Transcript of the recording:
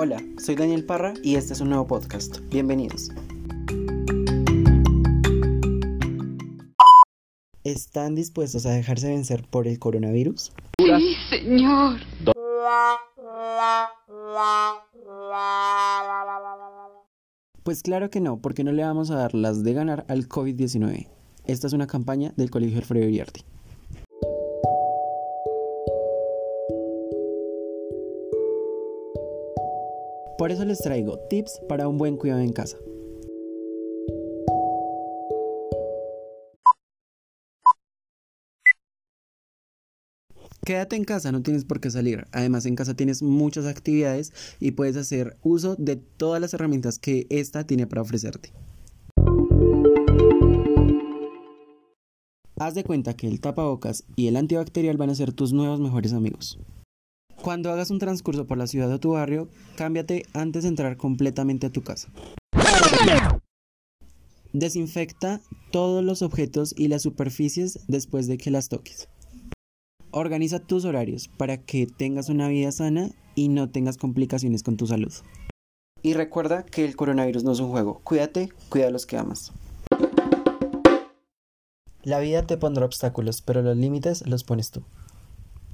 Hola, soy Daniel Parra y este es un nuevo podcast. Bienvenidos. ¿Están dispuestos a dejarse vencer por el coronavirus? Sí, señor. Pues claro que no, porque no le vamos a dar las de ganar al COVID-19. Esta es una campaña del Colegio Alfredo Iriarte. Por eso les traigo tips para un buen cuidado en casa. Quédate en casa, no tienes por qué salir. Además, en casa tienes muchas actividades y puedes hacer uso de todas las herramientas que esta tiene para ofrecerte. Haz de cuenta que el tapabocas y el antibacterial van a ser tus nuevos mejores amigos. Cuando hagas un transcurso por la ciudad o tu barrio, cámbiate antes de entrar completamente a tu casa. Desinfecta todos los objetos y las superficies después de que las toques. Organiza tus horarios para que tengas una vida sana y no tengas complicaciones con tu salud. Y recuerda que el coronavirus no es un juego. Cuídate, cuida a los que amas. La vida te pondrá obstáculos, pero los límites los pones tú.